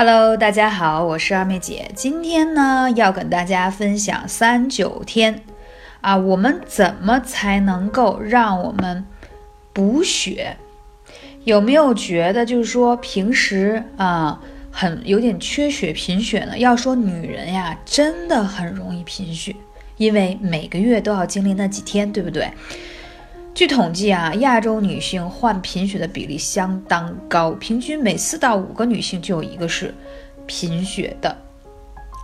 Hello，大家好，我是二妹姐。今天呢，要跟大家分享三九天啊，我们怎么才能够让我们补血？有没有觉得就是说平时啊很有点缺血贫血呢？要说女人呀，真的很容易贫血，因为每个月都要经历那几天，对不对？据统计啊，亚洲女性患贫血的比例相当高，平均每四到五个女性就有一个是贫血的。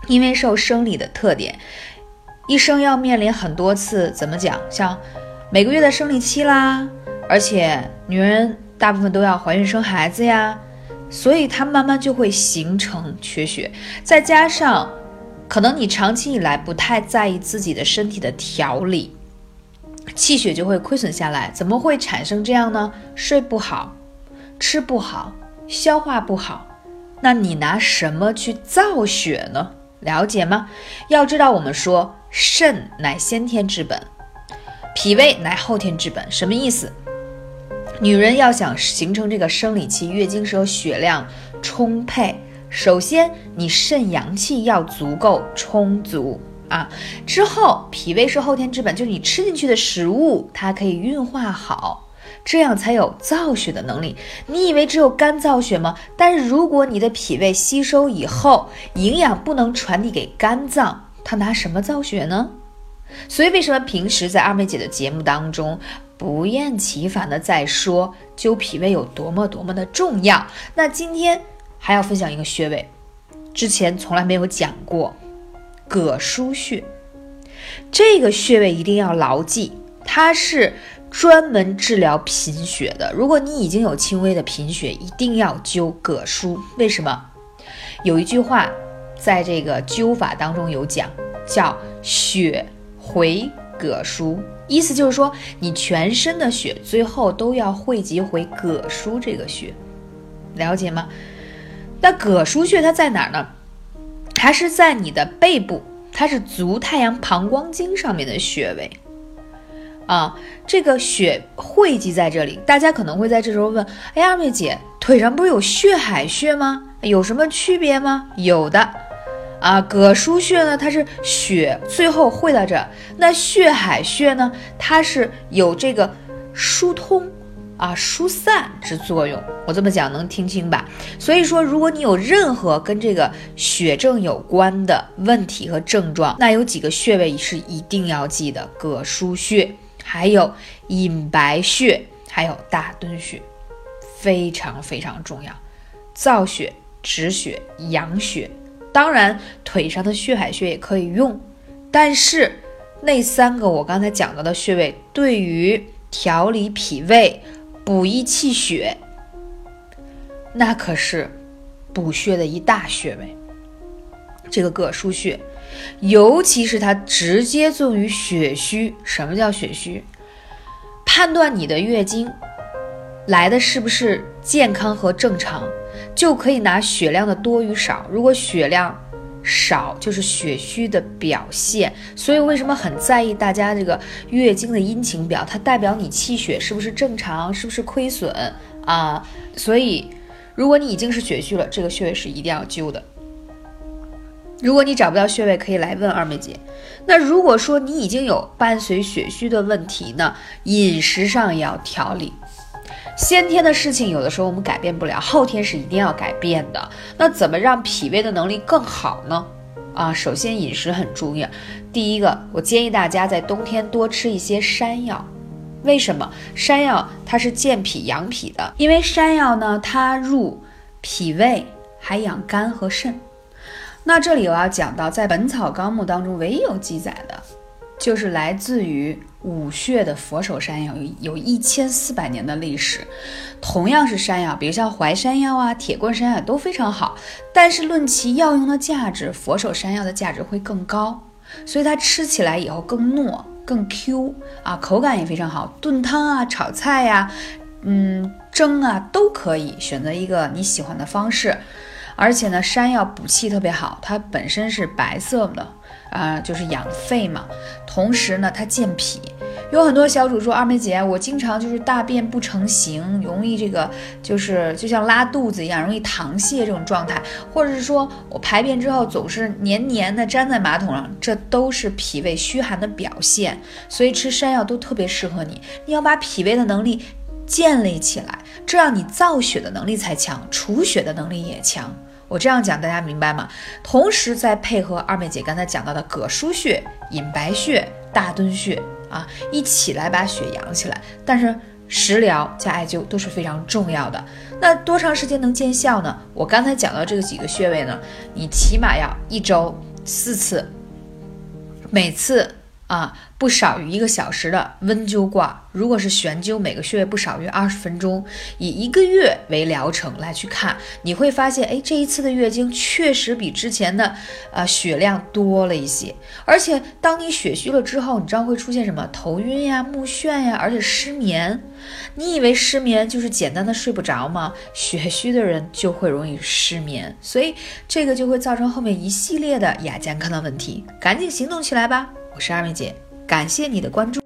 因为受生理的特点，一生要面临很多次怎么讲，像每个月的生理期啦，而且女人大部分都要怀孕生孩子呀，所以她慢慢就会形成缺血。再加上可能你长期以来不太在意自己的身体的调理。气血就会亏损下来，怎么会产生这样呢？睡不好，吃不好，消化不好，那你拿什么去造血呢？了解吗？要知道，我们说肾乃先天之本，脾胃乃后天之本，什么意思？女人要想形成这个生理期、月经时候血量充沛，首先你肾阳气要足够充足。啊，之后脾胃是后天之本，就是你吃进去的食物，它可以运化好，这样才有造血的能力。你以为只有肝造血吗？但是如果你的脾胃吸收以后，营养不能传递给肝脏，它拿什么造血呢？所以为什么平时在二妹姐的节目当中不厌其烦的在说灸脾胃有多么多么的重要？那今天还要分享一个穴位，之前从来没有讲过。膈腧穴，这个穴位一定要牢记，它是专门治疗贫血的。如果你已经有轻微的贫血，一定要灸膈腧。为什么？有一句话在这个灸法当中有讲，叫“血回膈腧”，意思就是说你全身的血最后都要汇集回膈腧这个穴，了解吗？那膈腧穴它在哪儿呢？它是在你的背部，它是足太阳膀胱经上面的穴位啊。这个血汇集在这里，大家可能会在这时候问：哎呀，二妹姐，腿上不是有血海穴吗？有什么区别吗？有的啊。膈腧穴呢，它是血最后汇到这，那血海穴呢，它是有这个疏通。啊，疏散之作用，我这么讲能听清吧？所以说，如果你有任何跟这个血症有关的问题和症状，那有几个穴位是一定要记的：膈腧穴，还有隐白穴，还有大敦穴，非常非常重要。造血、止血、养血，当然腿上的血海穴也可以用，但是那三个我刚才讲到的穴位，对于调理脾胃。补益气血，那可是补血的一大穴位。这个膈腧穴，尤其是它直接作用于血虚。什么叫血虚？判断你的月经来的是不是健康和正常，就可以拿血量的多与少。如果血量，少就是血虚的表现，所以为什么很在意大家这个月经的阴晴表？它代表你气血是不是正常，是不是亏损啊？所以，如果你已经是血虚了，这个穴位是一定要灸的。如果你找不到穴位，可以来问二妹姐。那如果说你已经有伴随血虚的问题呢，饮食上也要调理。先天的事情有的时候我们改变不了，后天是一定要改变的。那怎么让脾胃的能力更好呢？啊，首先饮食很重要。第一个，我建议大家在冬天多吃一些山药。为什么？山药它是健脾养脾的，因为山药呢，它入脾胃，还养肝和肾。那这里我要讲到，在《本草纲目》当中唯一有记载的。就是来自于武穴的佛手山药，有有一千四百年的历史。同样是山药，比如像淮山药啊、铁棍山药都非常好，但是论其药用的价值，佛手山药的价值会更高。所以它吃起来以后更糯、更 Q 啊，口感也非常好。炖汤啊、炒菜呀、嗯蒸啊都可以选择一个你喜欢的方式。而且呢，山药补气特别好，它本身是白色的。啊，就是养肺嘛，同时呢，它健脾，有很多小主说二妹姐，我经常就是大便不成形，容易这个就是就像拉肚子一样，容易溏泻这种状态，或者是说我排便之后总是黏黏的粘在马桶上，这都是脾胃虚寒的表现。所以吃山药都特别适合你，你要把脾胃的能力建立起来，这样你造血的能力才强，除血的能力也强。我这样讲大家明白吗？同时再配合二妹姐刚才讲到的膈腧穴、隐白穴、大敦穴啊，一起来把血养起来。但是食疗加艾灸都是非常重要的。那多长时间能见效呢？我刚才讲到这个几个穴位呢，你起码要一周四次，每次。啊，不少于一个小时的温灸挂，如果是悬灸，每个穴位不少于二十分钟，以一个月为疗程来去看，你会发现，哎，这一次的月经确实比之前的，呃，血量多了一些。而且，当你血虚了之后，你知道会出现什么？头晕呀、目眩呀，而且失眠。你以为失眠就是简单的睡不着吗？血虚的人就会容易失眠，所以这个就会造成后面一系列的亚健康的问题。赶紧行动起来吧！我是二妹姐，感谢你的关注。